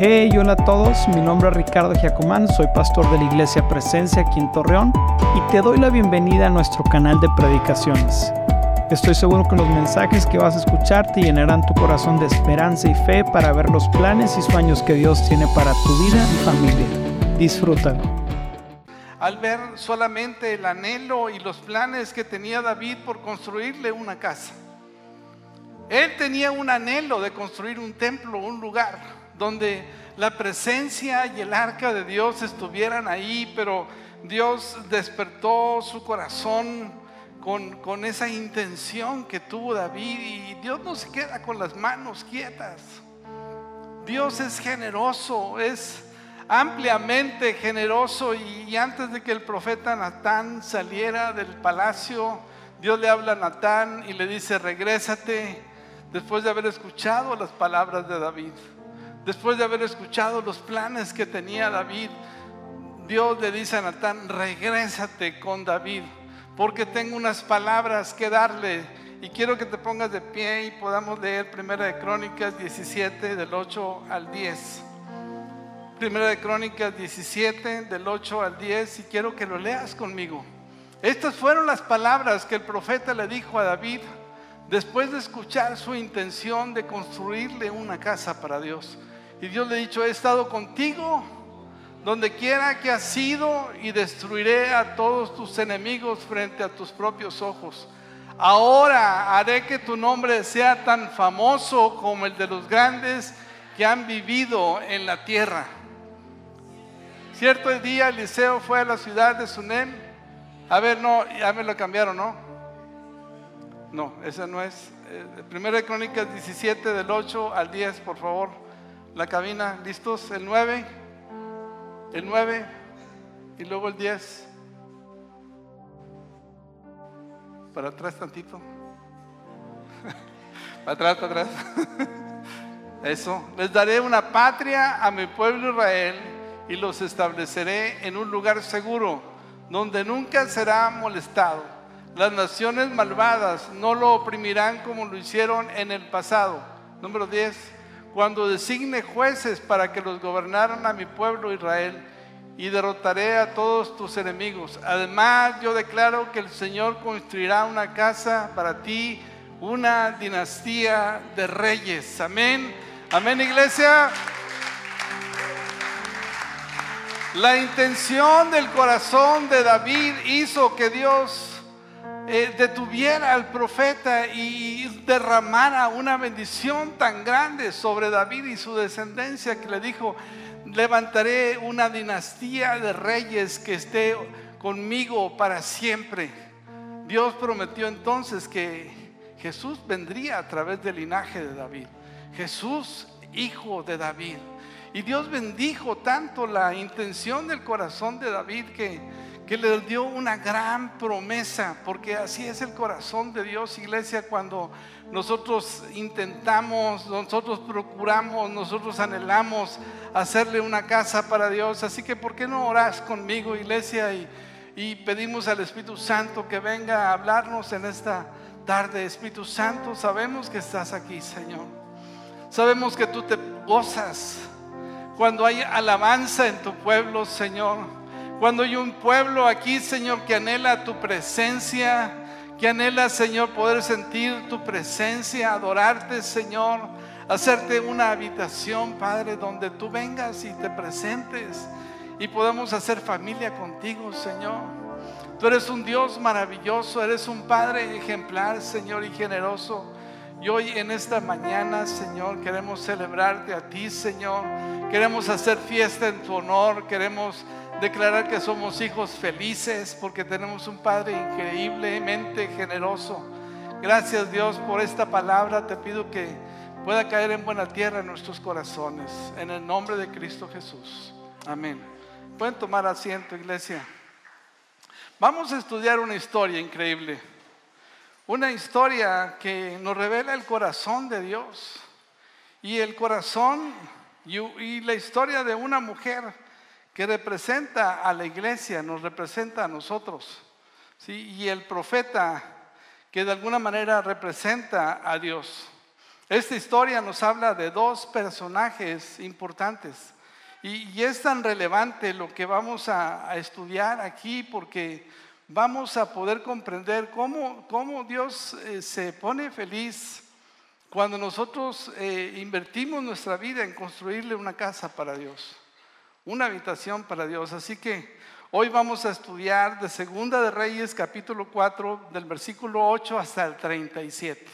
Hey, hola a todos, mi nombre es Ricardo Giacomán, soy pastor de la Iglesia Presencia aquí en Torreón y te doy la bienvenida a nuestro canal de predicaciones. Estoy seguro que los mensajes que vas a escuchar te llenarán tu corazón de esperanza y fe para ver los planes y sueños que Dios tiene para tu vida y familia. Disfrútalo. Al ver solamente el anhelo y los planes que tenía David por construirle una casa. Él tenía un anhelo de construir un templo, un lugar donde la presencia y el arca de Dios estuvieran ahí, pero Dios despertó su corazón con, esa intención que tuvo David y Dios no se queda con las manos quietas. Dios es generoso, es ampliamente generoso y, antes de que el profeta Natán saliera del palacio, Dios le habla a Natán y le dice, regrésate después de haber escuchado las palabras de David. Después de haber escuchado los planes que tenía David, Dios le dice a Natán, regrésate con David, porque tengo unas palabras que darle. Y quiero que te pongas de pie y podamos leer Primera de Crónicas 17 del 8 al 10. Primera de Crónicas 17 del 8 al 10 y quiero que lo leas conmigo. Estas fueron las palabras que el profeta le dijo a David después de escuchar su intención de construirle una casa para Dios. Y Dios le ha dicho, he estado contigo donde quiera que has ido y destruiré a todos tus enemigos frente a tus propios ojos. Ahora haré que tu nombre sea tan famoso como el de los grandes que han vivido en la tierra. Cierto día Eliseo fue a la ciudad de Sunem. A ver, no, ya me lo cambiaron, ¿no? No, esa no es. Eh, primera de Crónicas 17 del 8 al 10, por favor la cabina, ¿listos? El 9, el 9 y luego el 10. Para atrás tantito. para atrás, para atrás. Eso. Les daré una patria a mi pueblo Israel y los estableceré en un lugar seguro, donde nunca será molestado. Las naciones malvadas no lo oprimirán como lo hicieron en el pasado. Número 10 cuando designe jueces para que los gobernaran a mi pueblo Israel y derrotaré a todos tus enemigos. Además, yo declaro que el Señor construirá una casa para ti, una dinastía de reyes. Amén. Amén, iglesia. La intención del corazón de David hizo que Dios eh, detuviera al profeta y derramara una bendición tan grande sobre David y su descendencia que le dijo, levantaré una dinastía de reyes que esté conmigo para siempre. Dios prometió entonces que Jesús vendría a través del linaje de David. Jesús, hijo de David. Y Dios bendijo tanto la intención del corazón de David que que le dio una gran promesa, porque así es el corazón de Dios, iglesia, cuando nosotros intentamos, nosotros procuramos, nosotros anhelamos hacerle una casa para Dios. Así que, ¿por qué no oras conmigo, iglesia? Y, y pedimos al Espíritu Santo que venga a hablarnos en esta tarde. Espíritu Santo, sabemos que estás aquí, Señor. Sabemos que tú te gozas cuando hay alabanza en tu pueblo, Señor. Cuando hay un pueblo aquí, Señor, que anhela tu presencia, que anhela, Señor, poder sentir tu presencia, adorarte, Señor, hacerte una habitación, Padre, donde tú vengas y te presentes y podamos hacer familia contigo, Señor. Tú eres un Dios maravilloso, eres un Padre ejemplar, Señor, y generoso. Y hoy en esta mañana, Señor, queremos celebrarte a ti, Señor. Queremos hacer fiesta en tu honor, queremos declarar que somos hijos felices porque tenemos un Padre increíblemente generoso. Gracias Dios por esta palabra. Te pido que pueda caer en buena tierra en nuestros corazones. En el nombre de Cristo Jesús. Amén. Pueden tomar asiento, iglesia. Vamos a estudiar una historia increíble. Una historia que nos revela el corazón de Dios. Y el corazón y, la historia de una mujer que representa a la iglesia, nos representa a nosotros. ¿sí? Y el profeta que de alguna manera representa a Dios. Esta historia nos habla de dos personajes importantes y, es tan relevante lo que vamos a, estudiar aquí porque vamos a poder comprender cómo, cómo Dios eh, se pone feliz cuando nosotros eh, invertimos nuestra vida en construirle una casa para Dios, una habitación para Dios. Así que hoy vamos a estudiar de Segunda de Reyes capítulo 4 del versículo 8 hasta el 37.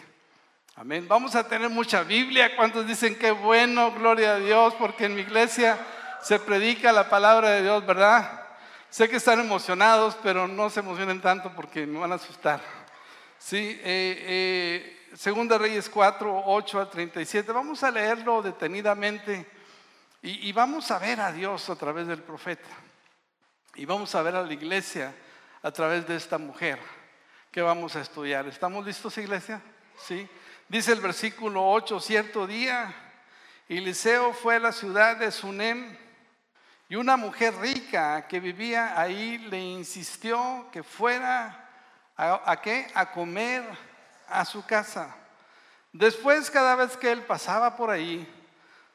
Amén. Vamos a tener mucha Biblia. ¿Cuántos dicen que bueno? Gloria a Dios, porque en mi iglesia se predica la palabra de Dios, ¿verdad? Sé que están emocionados, pero no se emocionen tanto porque me van a asustar. Sí, eh, eh, Segunda Reyes 4, 8 al 37. Vamos a leerlo detenidamente y, vamos a ver a Dios a través del profeta. Y vamos a ver a la iglesia a través de esta mujer que vamos a estudiar. ¿Estamos listos, iglesia? Sí. Dice el versículo 8, cierto día, Eliseo fue a la ciudad de Sunem y una mujer rica que vivía ahí le insistió que fuera a, a qué? A comer a su casa. Después, cada vez que él pasaba por ahí,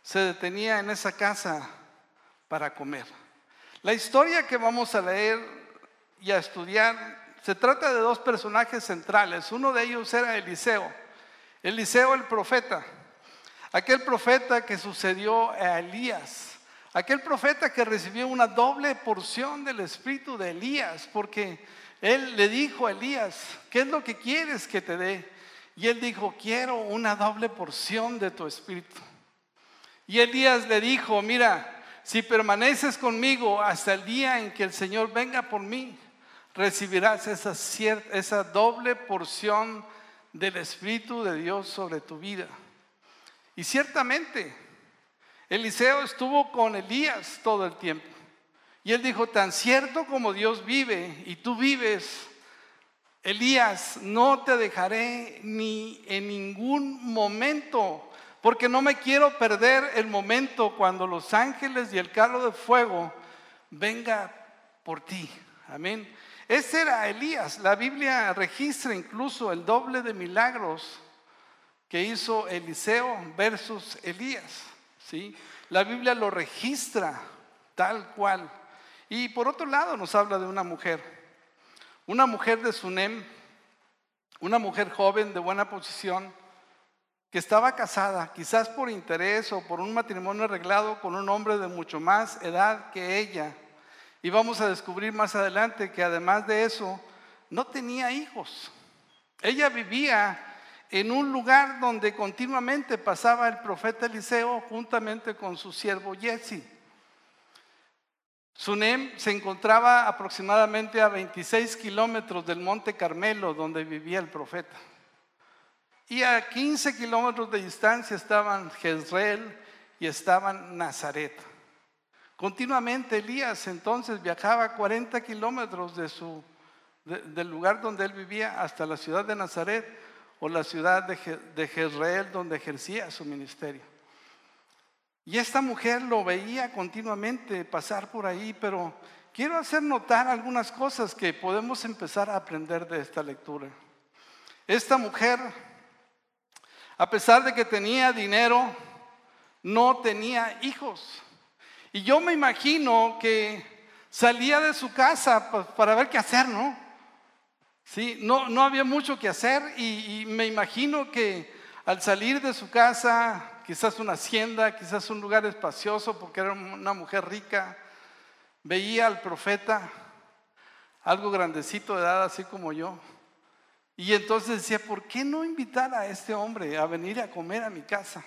se detenía en esa casa para comer. La historia que vamos a leer y a estudiar se trata de dos personajes centrales. Uno de ellos era Eliseo. Eliseo el profeta, aquel profeta que sucedió a Elías, aquel profeta que recibió una doble porción del espíritu de Elías, porque él le dijo a Elías, ¿qué es lo que quieres que te dé? Y él dijo, quiero una doble porción de tu espíritu. Y Elías le dijo, mira, si permaneces conmigo hasta el día en que el Señor venga por mí, recibirás esa, esa doble porción del Espíritu de Dios sobre tu vida. Y ciertamente, Eliseo estuvo con Elías todo el tiempo. Y él dijo, tan cierto como Dios vive y tú vives, Elías, no te dejaré ni en ningún momento, porque no me quiero perder el momento cuando los ángeles y el carro de fuego venga por ti. Amén. Ese era Elías. La Biblia registra incluso el doble de milagros que hizo Eliseo versus Elías. ¿sí? La Biblia lo registra tal cual. Y por otro lado nos habla de una mujer, una mujer de Sunem, una mujer joven de buena posición, que estaba casada, quizás por interés o por un matrimonio arreglado con un hombre de mucho más edad que ella y vamos a descubrir más adelante que además de eso, no tenía hijos. Ella vivía en un lugar donde continuamente pasaba el profeta Eliseo juntamente con su siervo Jesse. Sunem se encontraba aproximadamente a 26 kilómetros del monte Carmelo donde vivía el profeta. Y a 15 kilómetros de distancia estaban Jezreel y estaban Nazaret. Continuamente Elías entonces viajaba 40 kilómetros del lugar donde él vivía hasta la ciudad de Nazaret o la ciudad de, de Jezreel donde ejercía su ministerio. Y esta mujer lo veía continuamente pasar por ahí, pero quiero hacer notar algunas cosas que podemos empezar a aprender de esta lectura. Esta mujer, a pesar de que tenía dinero, no tenía hijos. Y yo me imagino que salía de su casa para ver qué hacer, ¿no? Sí, no, no había mucho que hacer y, me imagino que al salir de su casa, quizás una hacienda, quizás un lugar espacioso porque era una mujer rica, veía al profeta, algo grandecito de edad, así como yo. Y entonces decía, ¿por qué no invitar a este hombre a venir a comer a mi casa?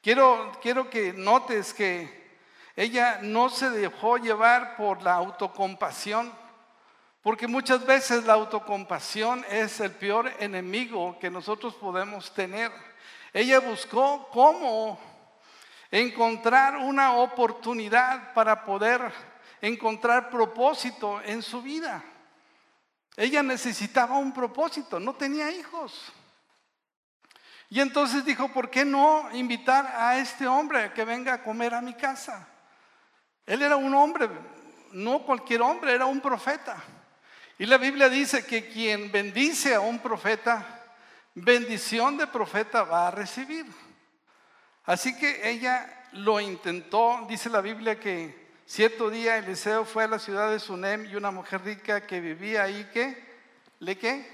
Quiero, quiero que notes que ella no se dejó llevar por la autocompasión, porque muchas veces la autocompasión es el peor enemigo que nosotros podemos tener. Ella buscó cómo encontrar una oportunidad para poder encontrar propósito en su vida. Ella necesitaba un propósito, no tenía hijos. Y entonces dijo, ¿por qué no invitar a este hombre a que venga a comer a mi casa? Él era un hombre, no cualquier hombre, era un profeta. Y la Biblia dice que quien bendice a un profeta, bendición de profeta va a recibir. Así que ella lo intentó, dice la Biblia que cierto día Eliseo fue a la ciudad de Sunem y una mujer rica que vivía ahí que le qué?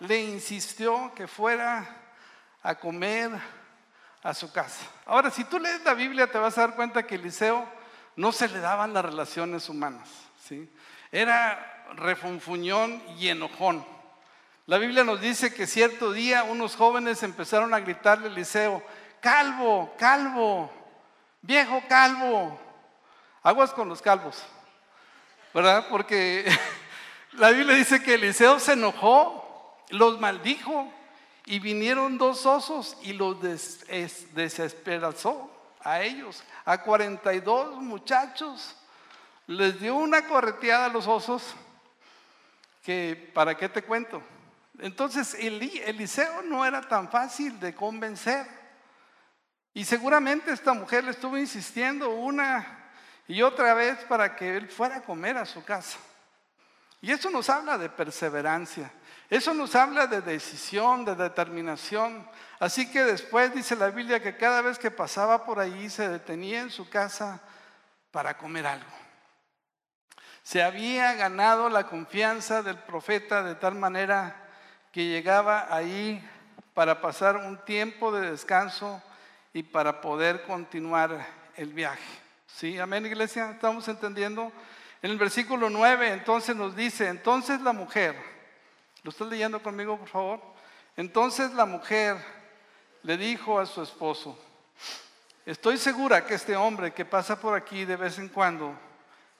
Le insistió que fuera a comer a su casa. Ahora, si tú lees la Biblia te vas a dar cuenta que Eliseo no se le daban las relaciones humanas, ¿sí? Era refunfuñón y enojón. La Biblia nos dice que cierto día unos jóvenes empezaron a gritarle a Eliseo, calvo, calvo, viejo calvo. Aguas con los calvos, ¿verdad? Porque la Biblia dice que Eliseo se enojó, los maldijo y vinieron dos osos y los desesperazó a ellos, a 42 muchachos. Les dio una correteada a los osos que, ¿para qué te cuento? Entonces Eliseo no era tan fácil de convencer. Y seguramente esta mujer le estuvo insistiendo una y otra vez para que él fuera a comer a su casa. Y eso nos habla de perseverancia. Eso nos habla de decisión, de determinación. Así que después dice la Biblia que cada vez que pasaba por ahí se detenía en su casa para comer algo. Se había ganado la confianza del profeta de tal manera que llegaba ahí para pasar un tiempo de descanso y para poder continuar el viaje. ¿Sí? Amén, iglesia. ¿Estamos entendiendo? En el versículo 9 entonces nos dice, entonces la mujer, ¿lo estás leyendo conmigo, por favor? Entonces la mujer le dijo a su esposo, estoy segura que este hombre que pasa por aquí de vez en cuando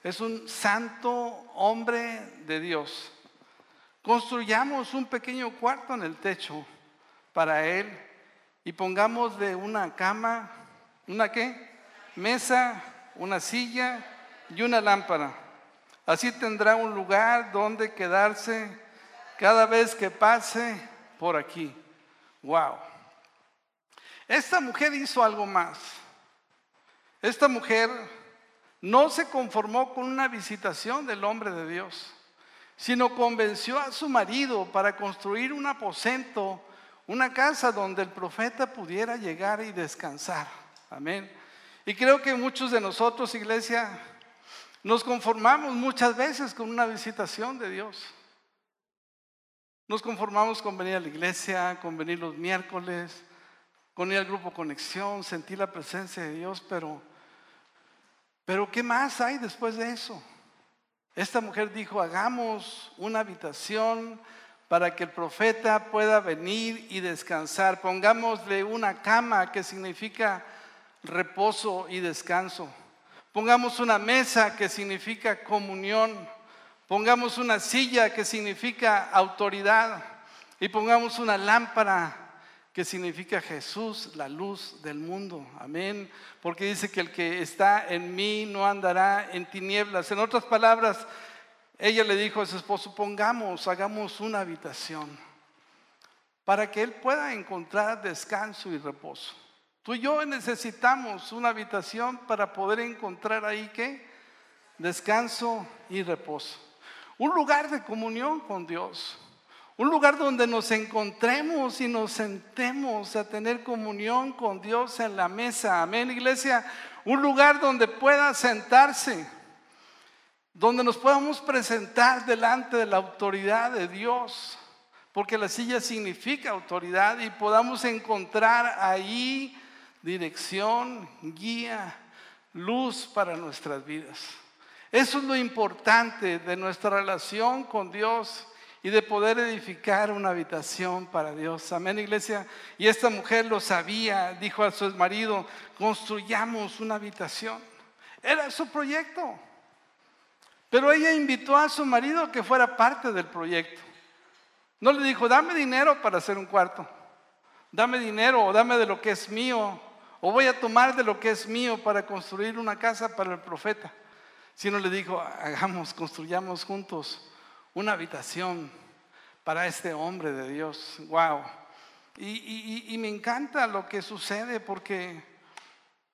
es un santo hombre de Dios Construyamos un pequeño cuarto en el techo para él y pongámosle una cama, una qué? Mesa, una silla y una lámpara. Así tendrá un lugar donde quedarse cada vez que pase por aquí. Wow. Esta mujer hizo algo más. Esta mujer no se conformó con una visitación del hombre de Dios sino convenció a su marido para construir un aposento, una casa donde el profeta pudiera llegar y descansar. Amén. Y creo que muchos de nosotros, iglesia, nos conformamos muchas veces con una visitación de Dios. Nos conformamos con venir a la iglesia, con venir los miércoles, con ir al grupo Conexión, sentir la presencia de Dios, pero, pero ¿qué más hay después de eso? Esta mujer dijo, hagamos una habitación para que el profeta pueda venir y descansar. Pongámosle una cama que significa reposo y descanso. Pongamos una mesa que significa comunión. Pongamos una silla que significa autoridad. Y pongamos una lámpara que significa Jesús, la luz del mundo. Amén. Porque dice que el que está en mí no andará en tinieblas. En otras palabras, ella le dijo a su esposo, pongamos, hagamos una habitación para que él pueda encontrar descanso y reposo. Tú y yo necesitamos una habitación para poder encontrar ahí qué? Descanso y reposo. Un lugar de comunión con Dios. Un lugar donde nos encontremos y nos sentemos a tener comunión con Dios en la mesa. Amén, iglesia. Un lugar donde pueda sentarse, donde nos podamos presentar delante de la autoridad de Dios, porque la silla significa autoridad y podamos encontrar ahí dirección, guía, luz para nuestras vidas. Eso es lo importante de nuestra relación con Dios y de poder edificar una habitación para Dios. Amén, iglesia. Y esta mujer lo sabía, dijo a su marido, construyamos una habitación. Era su proyecto. Pero ella invitó a su marido que fuera parte del proyecto. No le dijo, dame dinero para hacer un cuarto. Dame dinero o dame de lo que es mío. O voy a tomar de lo que es mío para construir una casa para el profeta. Sino le dijo, hagamos, construyamos juntos una habitación para este hombre de Dios. Wow. Y, me encanta lo que sucede porque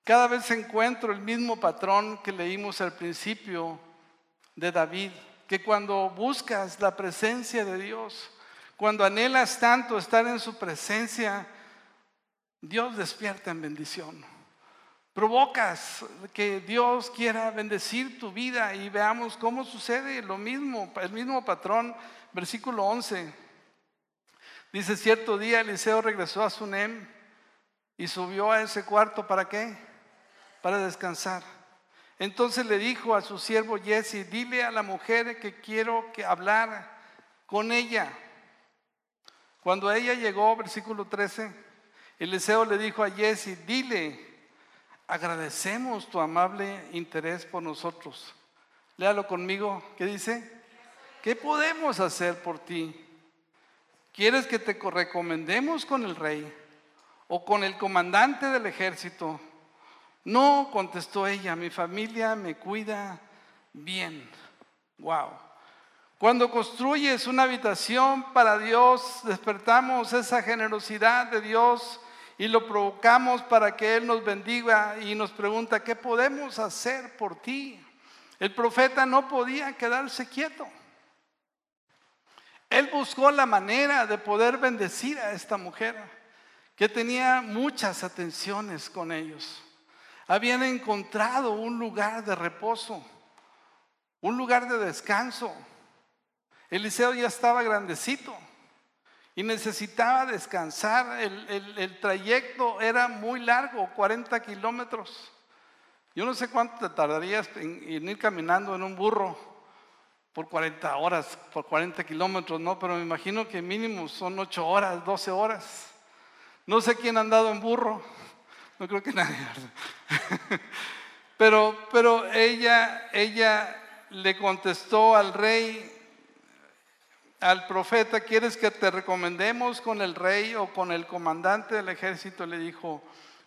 cada vez encuentro el mismo patrón que leímos al principio de David, que cuando buscas la presencia de Dios, cuando anhelas tanto estar en su presencia, Dios despierta en bendición. Provocas que Dios quiera bendecir tu vida y veamos cómo sucede lo mismo, el mismo patrón, versículo 11. Dice, cierto día Eliseo regresó a Sunem y subió a ese cuarto para qué? Para descansar. Entonces le dijo a su siervo Jesse, dile a la mujer que quiero que hablar con ella. Cuando ella llegó, versículo 13, Eliseo le dijo a Jesse, dile, agradecemos tu amable interés por nosotros. Léalo conmigo, ¿qué dice? ¿Qué podemos hacer por ti? ¿Quieres que te recomendemos con el rey o con el comandante del ejército? No, contestó ella, mi familia me cuida bien. Wow. Cuando construyes una habitación para Dios, despertamos esa generosidad de Dios y lo provocamos para que Él nos bendiga y nos pregunta, ¿qué podemos hacer por ti? El profeta no podía quedarse quieto. Él buscó la manera de poder bendecir a esta mujer que tenía muchas atenciones con ellos. Habían encontrado un lugar de reposo, un lugar de descanso. Eliseo ya estaba grandecito y necesitaba descansar. El, trayecto era muy largo, 40 kilómetros. Yo no sé cuánto te tardarías en, ir caminando en un burro por 40 horas, por 40 kilómetros, ¿no? Pero me imagino que mínimo son 8 horas, 12 horas. No sé quién ha andado en burro, no creo que nadie. pero, pero ella, ella le contestó al rey, al profeta, ¿quieres que te recomendemos con el rey o con el comandante del ejército? Le dijo,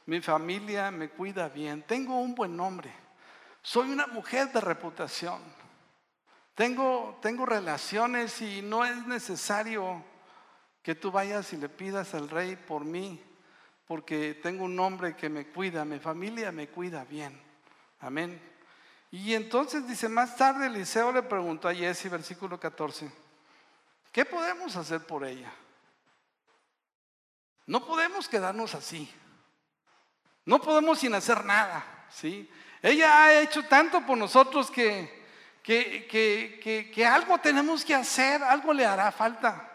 mi familia me cuida bien, tengo un buen nombre, soy una mujer de reputación, tengo, tengo relaciones y no es necesario que tú vayas y le pidas al rey por mí, porque tengo un nombre que me cuida, mi familia me cuida bien. Amén. Y entonces dice, más tarde Eliseo le preguntó a Jesse, versículo 14, ¿Qué podemos hacer por ella? No podemos quedarnos así. No podemos sin hacer nada, ¿sí? Ella ha hecho tanto por nosotros que, que, que, algo tenemos que hacer, algo le hará falta.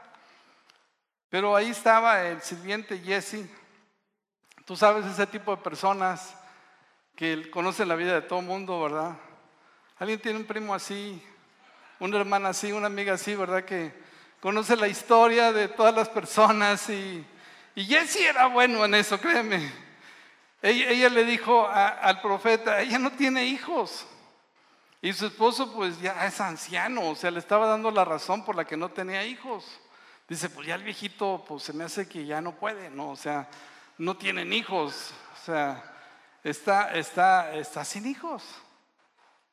Pero ahí estaba el sirviente Jesse. Tú sabes ese tipo de personas que conocen la vida de todo el mundo, ¿verdad? ¿Alguien tiene un primo así, una hermana así, una amiga así, ¿verdad? Que conoce la historia de todas las personas y, y Jesse era bueno en eso, créeme. Ella, le dijo al profeta, ella no tiene hijos. Y su esposo pues ya es anciano, o sea, le estaba dando la razón por la que no tenía hijos. Dice, pues ya el viejito pues se me hace que ya no puede, ¿no? O sea, no tienen hijos, o sea, está, está, está sin hijos.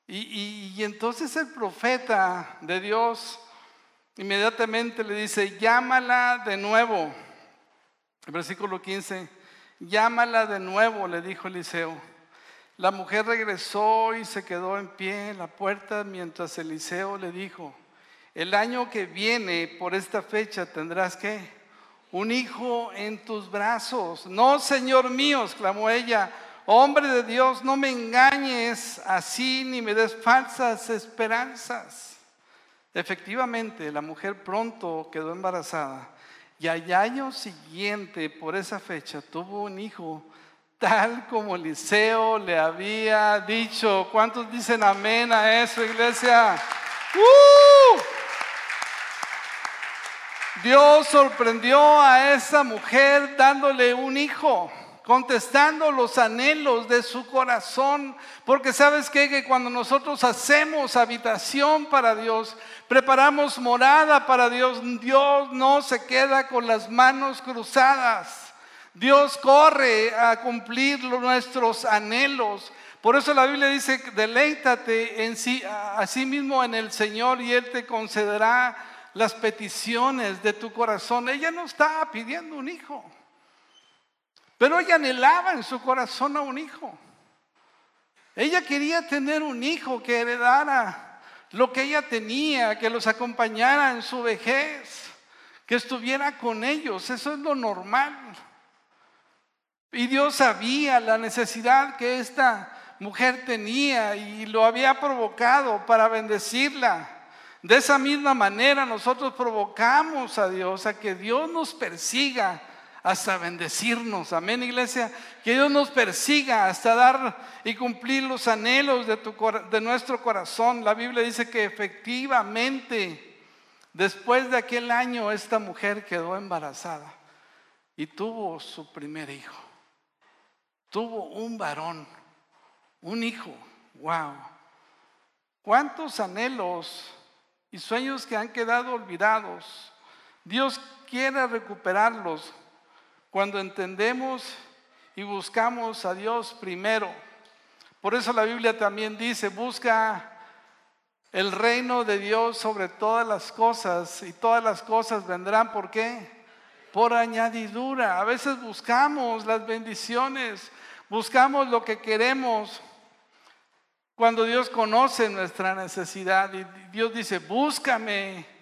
Y, y entonces el profeta de Dios Inmediatamente le dice, llámala de nuevo. Versículo 15, llámala de nuevo, le dijo Eliseo. La mujer regresó y se quedó en pie en la puerta mientras Eliseo le dijo, el año que viene por esta fecha tendrás que un hijo en tus brazos. No, Señor mío, exclamó ella, hombre de Dios, no me engañes así ni me des falsas esperanzas. Efectivamente, la mujer pronto quedó embarazada y al año siguiente, por esa fecha, tuvo un hijo, tal como Eliseo le había dicho. ¿Cuántos dicen amén a eso, iglesia? ¡Uh! Dios sorprendió a esa mujer dándole un hijo contestando los anhelos de su corazón, porque sabes que cuando nosotros hacemos habitación para Dios, preparamos morada para Dios, Dios no se queda con las manos cruzadas. Dios corre a cumplir nuestros anhelos. Por eso la Biblia dice, deleítate en sí, a sí mismo en el Señor y Él te concederá las peticiones de tu corazón. Ella no está pidiendo un hijo. Pero ella anhelaba en su corazón a un hijo. Ella quería tener un hijo que heredara lo que ella tenía, que los acompañara en su vejez, que estuviera con ellos. Eso es lo normal. Y Dios sabía la necesidad que esta mujer tenía y lo había provocado para bendecirla. De esa misma manera nosotros provocamos a Dios a que Dios nos persiga hasta bendecirnos. Amén, iglesia. Que Dios nos persiga hasta dar y cumplir los anhelos de, nuestro corazón. La Biblia dice que efectivamente, después de aquel año, esta mujer quedó embarazada y tuvo su primer hijo. Tuvo un varón, un hijo. Wow. ¿Cuántos anhelos y sueños que han quedado olvidados? Dios quiere recuperarlos cuando entendemos y buscamos a Dios primero. Por eso la Biblia también dice, busca el reino de Dios sobre todas las cosas y todas las cosas vendrán, ¿por qué? Por añadidura. A veces buscamos las bendiciones, buscamos lo que queremos. Cuando Dios conoce nuestra necesidad y Dios dice, búscame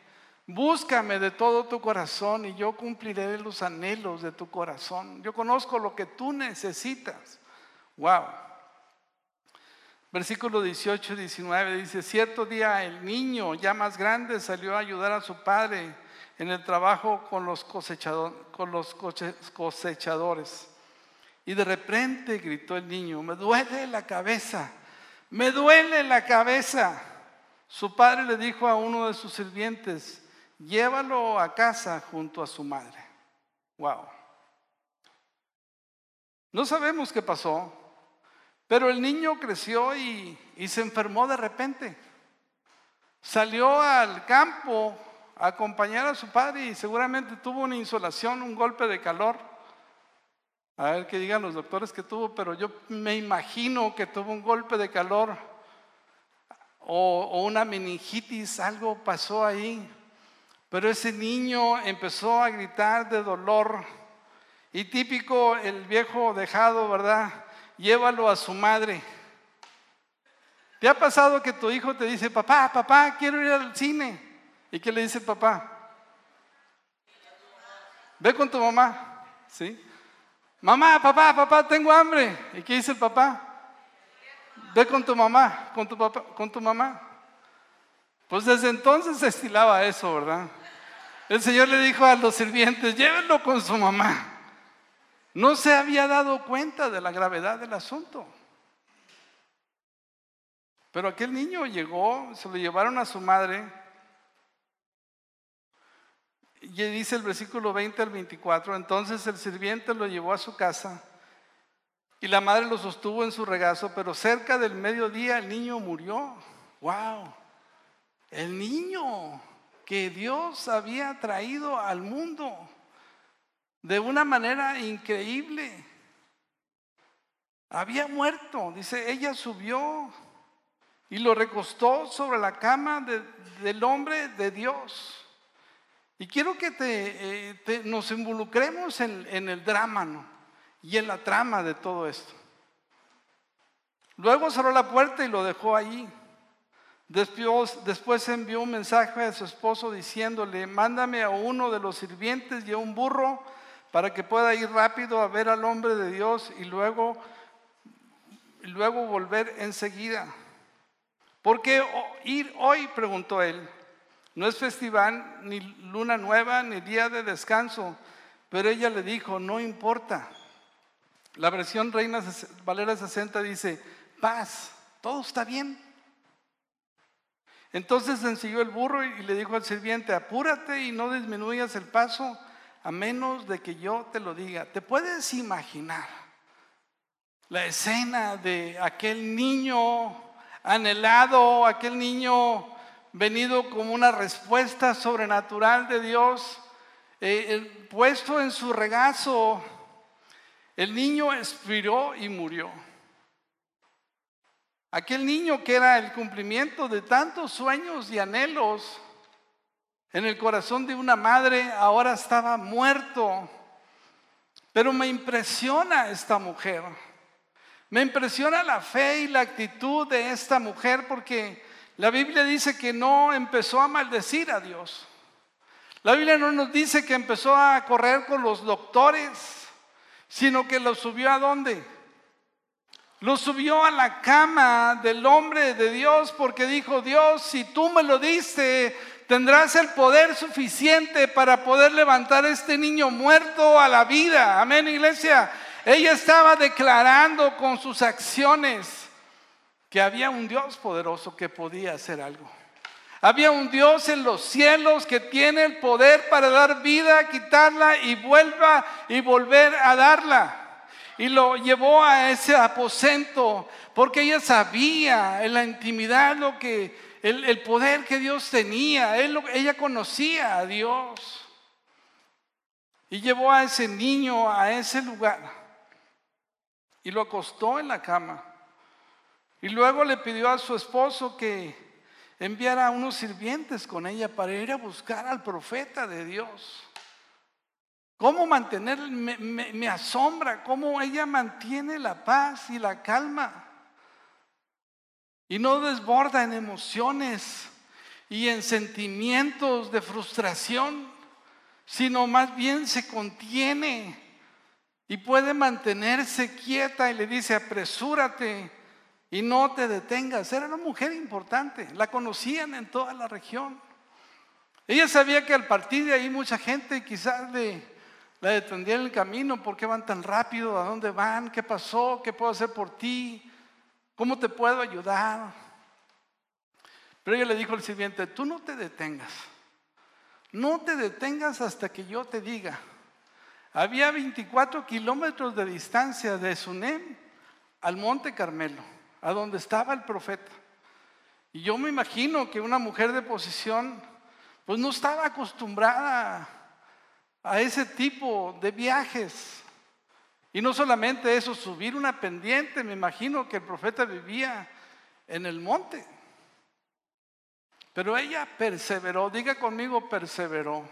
Búscame de todo tu corazón y yo cumpliré los anhelos de tu corazón. Yo conozco lo que tú necesitas. Wow. Versículo 18 y 19 dice, cierto día el niño ya más grande salió a ayudar a su padre en el trabajo con los, con los cosechadores. Y de repente gritó el niño, me duele la cabeza, me duele la cabeza. Su padre le dijo a uno de sus sirvientes, llévalo a casa junto a su madre. Wow. No sabemos qué pasó, pero el niño creció y, se enfermó de repente. Salió al campo a acompañar a su padre y seguramente tuvo una insolación, un golpe de calor. A ver qué digan los doctores que tuvo, pero yo me imagino que tuvo un golpe de calor o, o una meningitis, algo pasó ahí. Pero ese niño empezó a gritar de dolor. Y típico el viejo dejado, ¿verdad? Llévalo a su madre. ¿Te ha pasado que tu hijo te dice, papá, papá, quiero ir al cine? ¿Y qué le dice el papá? Ve con tu mamá, ¿sí? Mamá, papá, papá, tengo hambre. ¿Y qué dice el papá? Ve con tu mamá, con tu papá, con tu mamá. Pues desde entonces se estilaba eso, ¿verdad? El Señor le dijo a los sirvientes, llévenlo con su mamá. No se había dado cuenta de la gravedad del asunto. Pero aquel niño llegó, se lo llevaron a su madre. Y dice el versículo 20 al 24, entonces el sirviente lo llevó a su casa y la madre lo sostuvo en su regazo, pero cerca del mediodía el niño murió. ¡Wow! El niño que Dios había traído al mundo de una manera increíble. Había muerto, dice, ella subió y lo recostó sobre la cama del hombre de Dios. Y quiero que te, eh, nos involucremos en, en el drama ¿no? y en la trama de todo esto. Luego cerró la puerta y lo dejó allí. Después, envió un mensaje a su esposo diciéndole, mándame a uno de los sirvientes y a un burro para que pueda ir rápido a ver al hombre de Dios y luego, luego volver enseguida. ¿Por qué ir hoy? preguntó él. No es festival, ni luna nueva, ni día de descanso. Pero ella le dijo, no importa. La versión Reina Valera 60 dice, paz, todo está bien. Entonces ensilló el burro y le dijo al sirviente, apúrate y no disminuyas el paso a menos de que yo te lo diga. ¿Te puedes imaginar la escena de aquel niño anhelado, aquel niño venido como una respuesta sobrenatural de Dios, eh, puesto en su regazo? El niño expiró y murió. Aquel niño que era el cumplimiento de tantos sueños y anhelos en el corazón de una madre, ahora estaba muerto. Pero me impresiona esta mujer. Me impresiona la fe y la actitud de esta mujer porque la Biblia dice que no empezó a maldecir a Dios. La Biblia no nos dice que empezó a correr con los doctores, sino que lo subió a dónde? Lo subió a la cama del hombre de Dios porque dijo, Dios, si tú me lo diste, tendrás el poder suficiente para poder levantar a este niño muerto a la vida. Amén, iglesia. Ella estaba declarando con sus acciones que había un Dios poderoso que podía hacer algo. Había un Dios en los cielos que tiene el poder para dar vida, quitarla y vuelva y volver a darla. Y lo llevó a ese aposento porque ella sabía en la intimidad lo que el, poder que Dios tenía. ella conocía a Dios. Y llevó a ese niño a ese lugar y lo acostó en la cama. Y luego le pidió a su esposo que enviara unos sirvientes con ella para ir a buscar al profeta de Dios. ¿Cómo mantener? Me, asombra cómo ella mantiene la paz y la calma. Y no desborda en emociones y en sentimientos de frustración, sino más bien se contiene y puede mantenerse quieta y le dice, apresúrate y no te detengas. Era una mujer importante, la conocían en toda la región. Ella sabía que al partir de ahí mucha gente quizás la detendría en el camino, ¿por qué van tan rápido? ¿A dónde van? ¿Qué pasó? ¿Qué puedo hacer por ti? ¿Cómo te puedo ayudar? Pero ella le dijo al sirviente, tú no te detengas, no te detengas hasta que yo te diga. Había 24 kilómetros de distancia de Sunem al Monte Carmelo a donde estaba el profeta. Y yo me imagino que una mujer de posición, pues no estaba acostumbrada a ese tipo de viajes. Y no solamente eso, subir una pendiente, me imagino que el profeta vivía en el monte. Pero ella perseveró, diga conmigo, perseveró.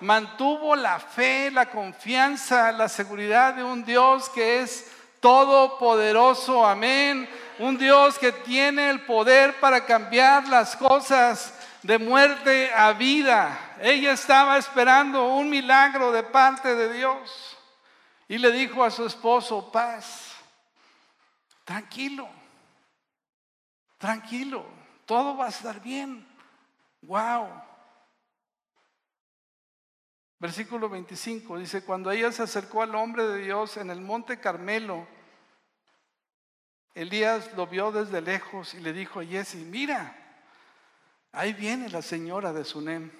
Mantuvo la fe, la confianza, la seguridad de un Dios que es todopoderoso, amén. Un Dios que tiene el poder para cambiar las cosas de muerte a vida. Ella estaba esperando un milagro de parte de Dios y le dijo a su esposo, paz, tranquilo, tranquilo, todo va a estar bien. Wow. Versículo 25 dice, cuando ella se acercó al hombre de Dios en el monte Carmelo, Elías lo vio desde lejos y le dijo a Jesse, mira, ahí viene la señora de Sunem.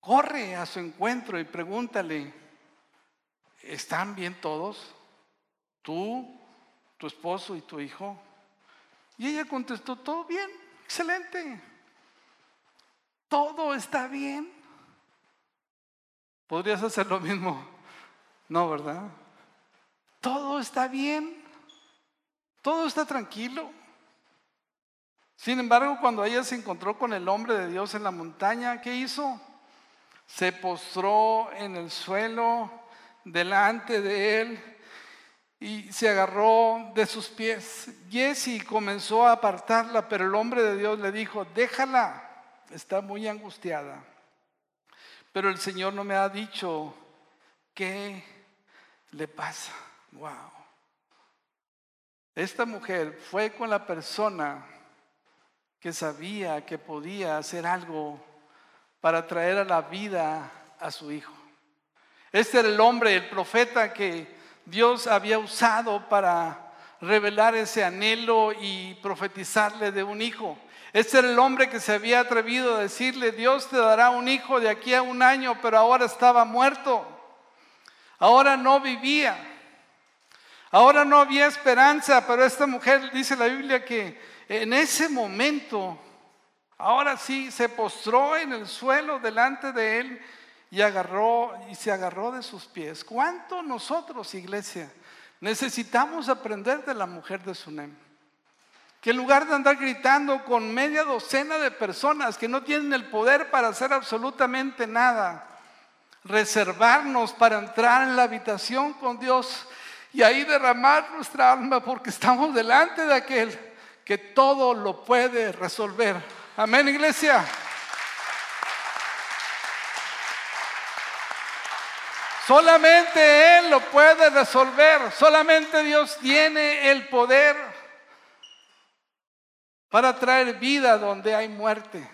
Corre a su encuentro y pregúntale, ¿están bien todos? ¿Tú, tu esposo y tu hijo? Y ella contestó, todo bien, excelente. Todo está bien. ¿Podrías hacer lo mismo? No, ¿verdad? Todo está bien. Todo está tranquilo. Sin embargo, cuando ella se encontró con el hombre de Dios en la montaña, ¿qué hizo? Se postró en el suelo delante de él y se agarró de sus pies. Jesse comenzó a apartarla, pero el hombre de Dios le dijo, déjala, está muy angustiada. Pero el Señor no me ha dicho qué le pasa. Wow. Esta mujer fue con la persona que sabía que podía hacer algo para traer a la vida a su hijo. Este era el hombre, el profeta que Dios había usado para revelar ese anhelo y profetizarle de un hijo. Este era el hombre que se había atrevido a decirle, Dios te dará un hijo de aquí a un año, pero ahora estaba muerto. Ahora no vivía. Ahora no había esperanza, pero esta mujer dice la Biblia que en ese momento, ahora sí, se postró en el suelo delante de él y agarró y se agarró de sus pies. ¿Cuánto nosotros, iglesia, necesitamos aprender de la mujer de Sunem? Que en lugar de andar gritando con media docena de personas que no tienen el poder para hacer absolutamente nada, reservarnos para entrar en la habitación con Dios y ahí derramar nuestra alma porque estamos delante de aquel que todo lo puede resolver. Amén, iglesia. Solamente Él lo puede resolver. Solamente Dios tiene el poder para traer vida donde hay muerte.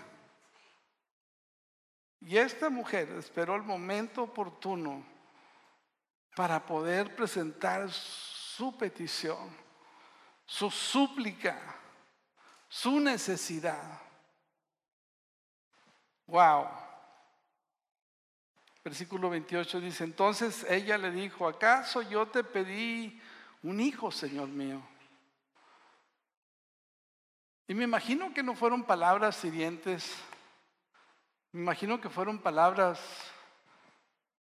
Y esta mujer esperó el momento oportuno para poder presentar su petición, su súplica su necesidad. Wow. Versículo 28 dice, entonces ella le dijo, ¿acaso yo te pedí un hijo, Señor mío? Y me imagino que no fueron palabras hirientes, me imagino que fueron palabras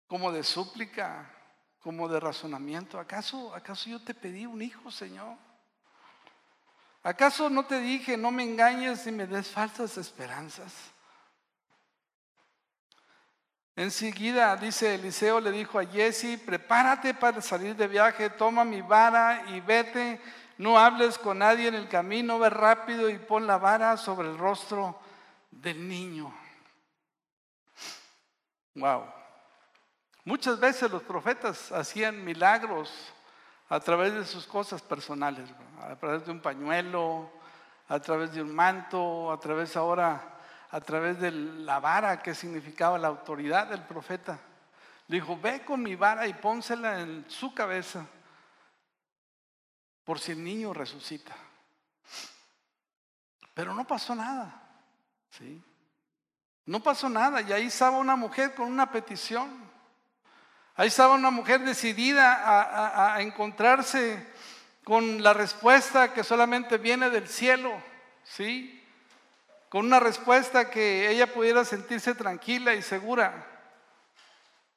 como de súplica, como de razonamiento. ¿Acaso, acaso yo te pedí un hijo, Señor? ¿Acaso no te dije, no me engañes y me des falsas esperanzas? Enseguida, dice Eliseo, le dijo a Jesse, prepárate para salir de viaje, toma mi vara y vete, no hables con nadie en el camino, ve rápido y pon la vara sobre el rostro del niño. Wow. Muchas veces los profetas hacían milagros a través de sus cosas personales, a través de un pañuelo, a través de un manto, a través ahora a través de la vara que significaba la autoridad del profeta. Le dijo, ve con mi vara y pónsela en su cabeza por si el niño resucita. Pero no pasó nada. ¿sí? No pasó nada. Y ahí estaba una mujer con una petición. Ahí estaba una mujer decidida a, encontrarse con la respuesta que solamente viene del cielo. ¿sí? con una respuesta que ella pudiera sentirse tranquila y segura.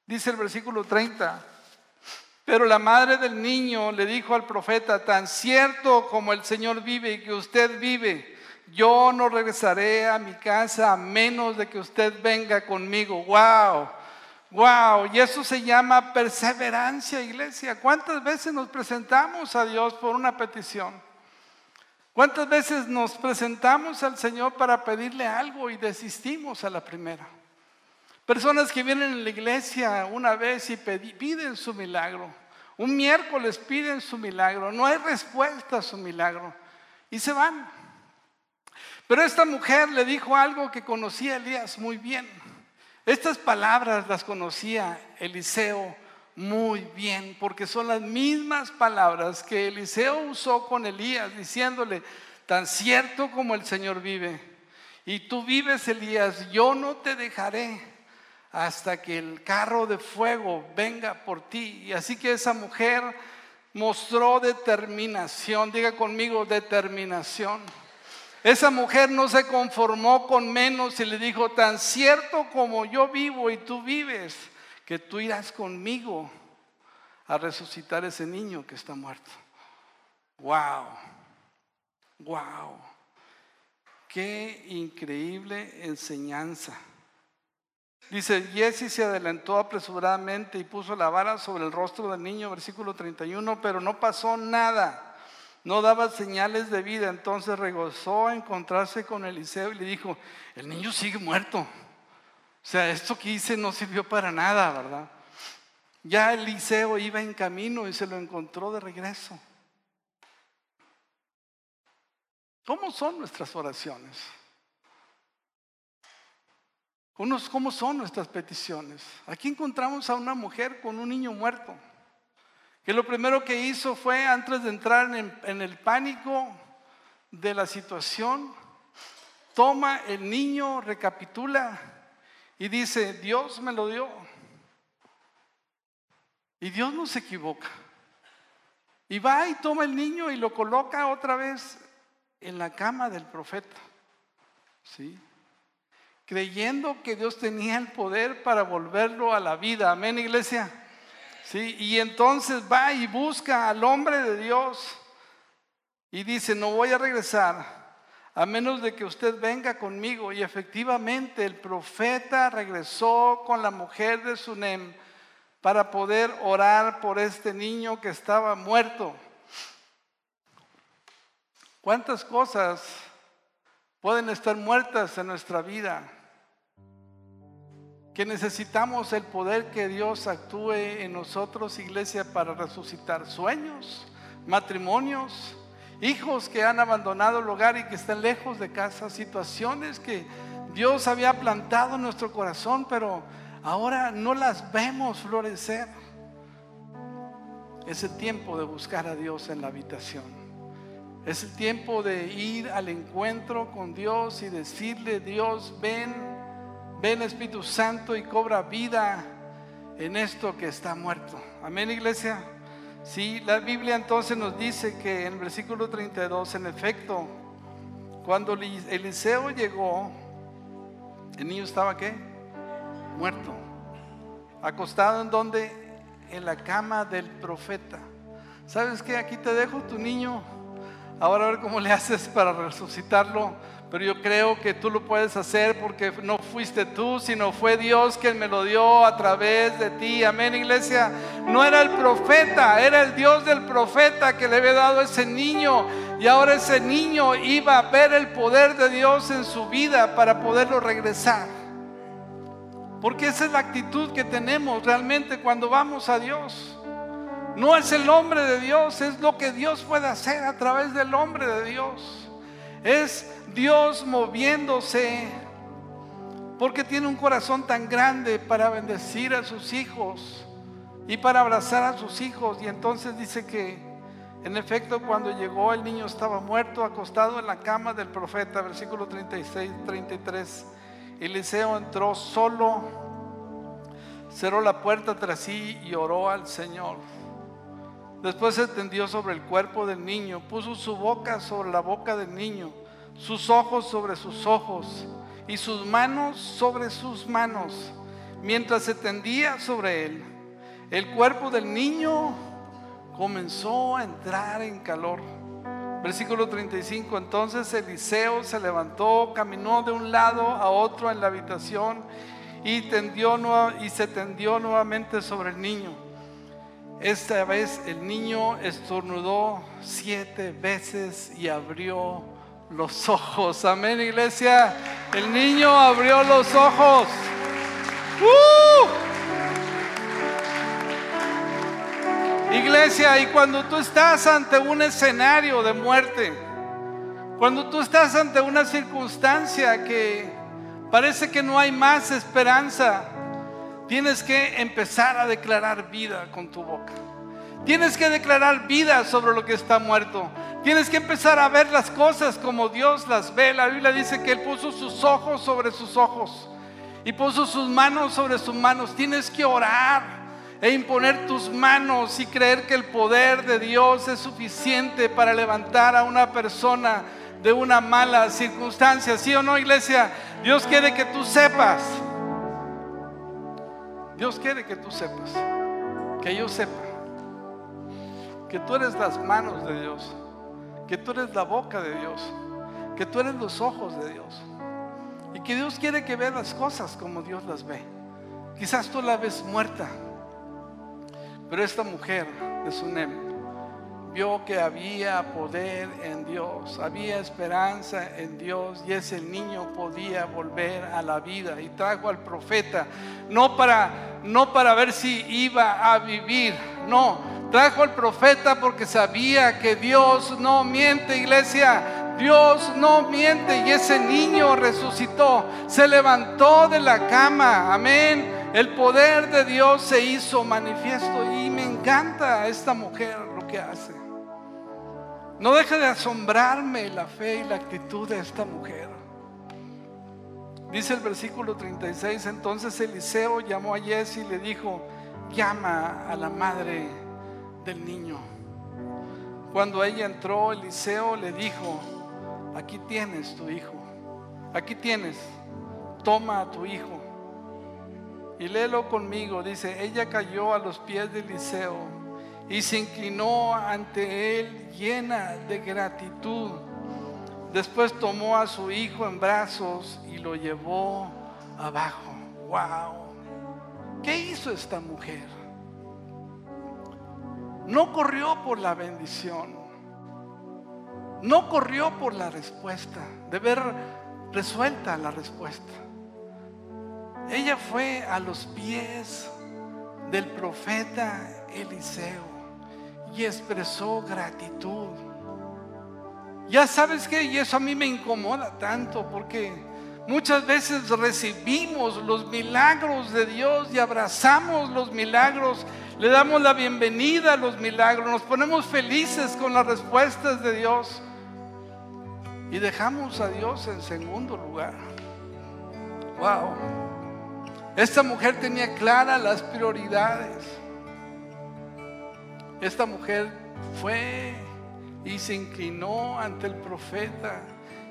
Dice el versículo 30. Pero la madre del niño le dijo al profeta, tan cierto como el Señor vive y que usted vive, yo no regresaré a mi casa a menos de que usted venga conmigo. Wow, wow, y eso se llama perseverancia, iglesia. ¿Cuántas veces nos presentamos a Dios por una petición? ¿Cuántas veces nos presentamos al Señor para pedirle algo y desistimos a la primera? Personas que vienen a la iglesia una vez y piden su milagro. Un miércoles piden su milagro. No hay respuesta a su milagro. Y se van. Pero esta mujer le dijo algo que conocía Elías muy bien. Estas palabras las conocía Eliseo muy bien, porque son las mismas palabras que Eliseo usó con Elías, diciéndole, tan cierto como el Señor vive, y tú vives, Elías, yo no te dejaré hasta que el carro de fuego venga por ti. Y así que esa mujer mostró determinación, diga conmigo determinación. Esa mujer no se conformó con menos y le dijo, tan cierto como yo vivo y tú vives, que tú irás conmigo a resucitar ese niño que está muerto. Wow, wow, qué increíble enseñanza. Dice, Jesse se adelantó apresuradamente y puso la vara sobre el rostro del niño, versículo 31, pero no pasó nada, no daba señales de vida. Entonces regozó a encontrarse con Eliseo y le dijo, el niño sigue muerto. O sea, esto que hice no sirvió para nada, ¿verdad? Ya Eliseo iba en camino y se lo encontró de regreso. ¿Cómo son nuestras oraciones? ¿Cómo son nuestras peticiones? Aquí encontramos a una mujer con un niño muerto, que lo primero que hizo fue, antes de entrar en, el pánico de la situación, toma el niño, recapitula y dice, Dios me lo dio. Y Dios no se equivoca. Y va y toma el niño y lo coloca otra vez en la cama del profeta. ¿Sí? Creyendo que Dios tenía el poder para volverlo a la vida. Amén, iglesia. ¿Sí? Y entonces va y busca al hombre de Dios y dice, no voy a regresar a menos de que usted venga conmigo. Y efectivamente el profeta regresó con la mujer de Sunem para poder orar por este niño que estaba muerto. ¿Cuántas cosas pueden estar muertas en nuestra vida? Que necesitamos el poder que Dios actúe en nosotros, iglesia, para resucitar sueños, matrimonios, hijos que han abandonado el hogar y que están lejos de casa, situaciones que Dios había plantado en nuestro corazón, pero ahora no las vemos florecer. Es el tiempo de buscar a Dios en la habitación. Es el tiempo de ir al encuentro con Dios y decirle, Dios, ven, ven Espíritu Santo y cobra vida en esto que está muerto. Amén, iglesia. Sí, la Biblia entonces nos dice que en el versículo 32, en efecto, cuando Eliseo llegó, el niño estaba qué? Muerto. Acostado en donde? En la cama del profeta. ¿Sabes qué? Aquí te dejo tu niño. Ahora a ver cómo le haces para resucitarlo pero yo creo que tú lo puedes hacer porque no fuiste tú, sino fue Dios quien me lo dio a través de ti. Amén, iglesia. No era el profeta, era el Dios del profeta que le había dado a ese niño. Y ahora ese niño iba a ver el poder de Dios en su vida para poderlo regresar. Porque esa es la actitud que tenemos realmente cuando vamos a Dios. No es el hombre de Dios, es lo que Dios puede hacer a través del hombre de Dios. Es Dios moviéndose porque tiene un corazón tan grande para bendecir a sus hijos y para abrazar a sus hijos. Y entonces dice que en efecto cuando llegó el niño estaba muerto, acostado en la cama del profeta, versículo 36, 33. Eliseo entró solo, cerró la puerta tras sí y oró al Señor. Después se tendió sobre el cuerpo del niño, puso su boca sobre la boca del niño sus ojos sobre sus ojos y sus manos sobre sus manos, mientras se tendía sobre él. El cuerpo del niño comenzó a entrar en calor. Versículo 35, entonces Eliseo se levantó, caminó de un lado a otro en la habitación y, tendió, y se tendió nuevamente sobre el niño. Esta vez el niño estornudó siete veces y abrió los ojos. Amén, iglesia. El niño abrió los ojos. ¡Uh! Iglesia, y cuando tú estás ante un escenario de muerte, cuando tú estás ante una circunstancia que parece que no hay más esperanza, tienes que empezar a declarar vida con tu boca. Tienes que declarar vida sobre lo que está muerto. Tienes que empezar a ver las cosas como Dios las ve. La Biblia dice que Él puso sus ojos sobre sus ojos y puso sus manos sobre sus manos. Tienes que orar e imponer tus manos y creer que el poder de Dios es suficiente para levantar a una persona de una mala circunstancia. ¿Sí o no, iglesia? Dios quiere que tú sepas. Dios quiere que tú sepas. Que yo sepa que tú eres las manos de Dios, que tú eres la boca de Dios, que tú eres los ojos de Dios. Y que Dios quiere que veas las cosas como Dios las ve. Quizás tú la ves muerta, pero esta mujer de Sunem vio que había poder en Dios, había esperanza en Dios y ese niño podía volver a la vida y trajo al profeta no para no para ver si iba a vivir, no, Trajo al profeta porque sabía que Dios no miente, iglesia. Dios no miente y ese niño resucitó, se levantó de la cama, amén. El poder de Dios se hizo manifiesto y me encanta esta mujer lo que hace. No deja de asombrarme la fe y la actitud de esta mujer. Dice el versículo 36, entonces Eliseo llamó a Jesse y le dijo, llama a la madre del niño. Cuando ella entró, Eliseo le dijo, aquí tienes tu hijo, aquí tienes, toma a tu hijo. Y léelo conmigo, dice, ella cayó a los pies de Eliseo y se inclinó ante él llena de gratitud. Después tomó a su hijo en brazos y lo llevó abajo. ¡Wow! ¿Qué hizo esta mujer? no corrió por la bendición, no corrió por la respuesta, de ver resuelta la respuesta. ella fue a los pies del profeta Eliseo y expresó gratitud. Ya sabes que, y eso a mí me incomoda tanto porque muchas veces recibimos los milagros de Dios y abrazamos los milagros, le damos la bienvenida a los milagros, nos ponemos felices con las respuestas de Dios y dejamos a Dios en segundo lugar. Wow. Esta mujer tenía claras las prioridades. Esta mujer fue y se inclinó ante el profeta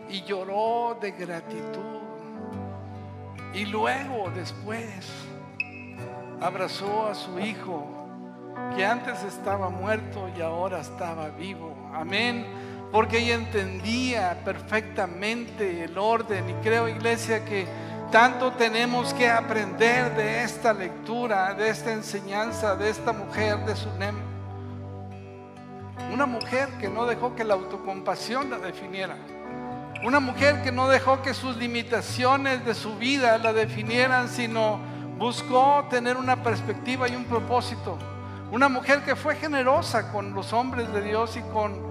y lloró de gratitud. Y luego, después, abrazó a su hijo, que antes estaba muerto y ahora estaba vivo. Amén. Porque ella entendía perfectamente el orden. Y creo, iglesia, que tanto tenemos que aprender de esta lectura, de esta enseñanza, de esta mujer de Sunem. Una mujer que no dejó que la autocompasión la definiera. Una mujer que no dejó que sus limitaciones de su vida la definieran, sino buscó tener una perspectiva y un propósito. Una mujer que fue generosa con los hombres de Dios y con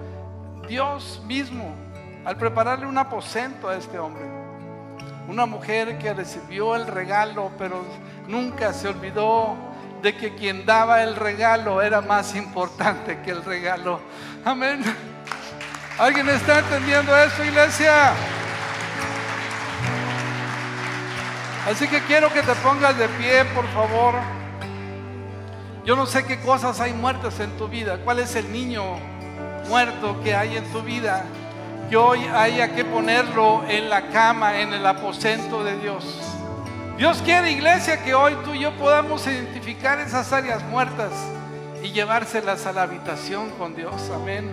Dios mismo al prepararle un aposento a este hombre. Una mujer que recibió el regalo, pero nunca se olvidó de que quien daba el regalo era más importante que el regalo. Amén. ¿Alguien está entendiendo eso, iglesia? Así que quiero que te pongas de pie, por favor. Yo no sé qué cosas hay muertas en tu vida. ¿Cuál es el niño muerto que hay en tu vida? Que hoy haya que ponerlo en la cama, en el aposento de Dios. Dios quiere, iglesia, que hoy tú y yo podamos identificar esas áreas muertas y llevárselas a la habitación con Dios. Amén.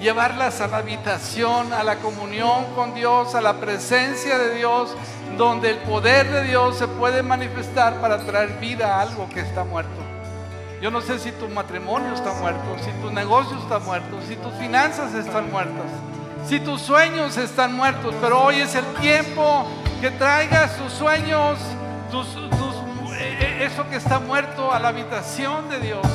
Llevarlas a la habitación, a la comunión con Dios, a la presencia de Dios, donde el poder de Dios se puede manifestar para traer vida a algo que está muerto. Yo no sé si tu matrimonio está muerto, si tu negocio está muerto, si tus finanzas están muertas, si tus sueños están muertos, pero hoy es el tiempo que traigas tus sueños eh, eh, eso que está muerto a la habitación de Dios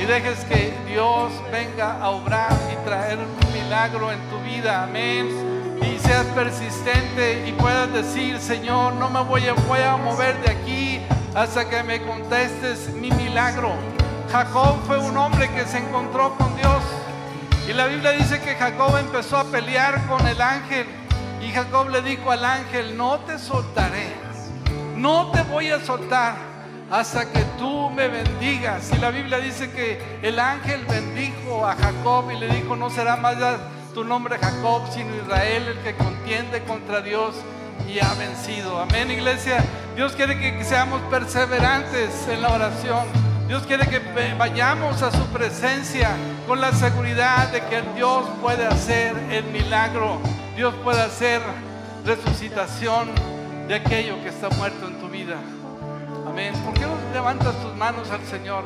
y dejes que Dios venga a obrar y traer un milagro en tu vida. Amén. Y seas persistente y puedas decir, Señor, no me voy a, voy a mover de aquí hasta que me contestes mi milagro. Jacob fue un hombre que se encontró con Dios. Y la Biblia dice que Jacob empezó a pelear con el ángel. Y Jacob le dijo al ángel, no te soltaré no te voy a soltar hasta que tú me bendigas. Y la Biblia dice que el ángel bendijo a Jacob y le dijo, no será más tu nombre Jacob, sino Israel, el que contiende contra Dios y ha vencido. Amén, iglesia. Dios quiere que seamos perseverantes en la oración. Dios quiere que vayamos a su presencia con la seguridad de que Dios puede hacer el milagro. Dios puede hacer resucitación de aquello que está muerto en tu vida. Amén. ¿Por qué no levantas tus manos al Señor,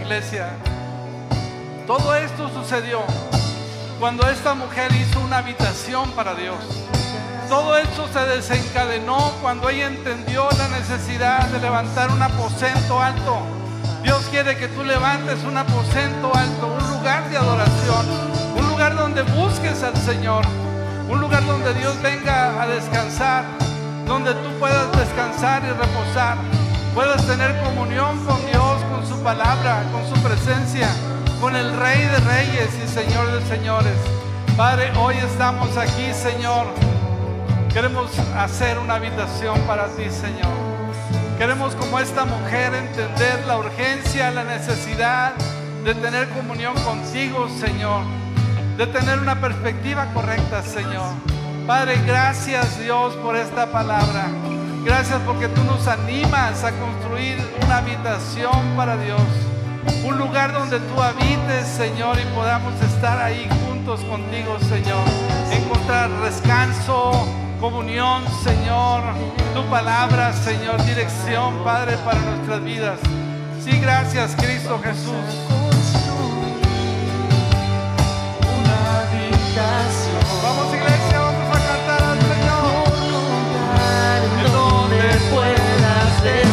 iglesia? Todo esto sucedió cuando esta mujer hizo una habitación para Dios. Todo esto se desencadenó cuando ella entendió la necesidad de levantar un aposento alto. Dios quiere que tú levantes un aposento alto, un lugar de adoración, un lugar donde busques al Señor, un lugar donde Dios venga a descansar donde tú puedas descansar y reposar, puedas tener comunión con Dios, con su palabra, con su presencia, con el Rey de Reyes y Señor de Señores. Padre, hoy estamos aquí, Señor. Queremos hacer una habitación para ti, Señor. Queremos como esta mujer entender la urgencia, la necesidad de tener comunión contigo, Señor. De tener una perspectiva correcta, Señor. Padre, gracias Dios por esta palabra. Gracias porque tú nos animas a construir una habitación para Dios. Un lugar donde tú habites, Señor, y podamos estar ahí juntos contigo, Señor. Encontrar descanso, comunión, Señor. Tu palabra, Señor. Dirección, Padre, para nuestras vidas. Sí, gracias, Cristo Jesús. Vamos, iglesia. puedas decir.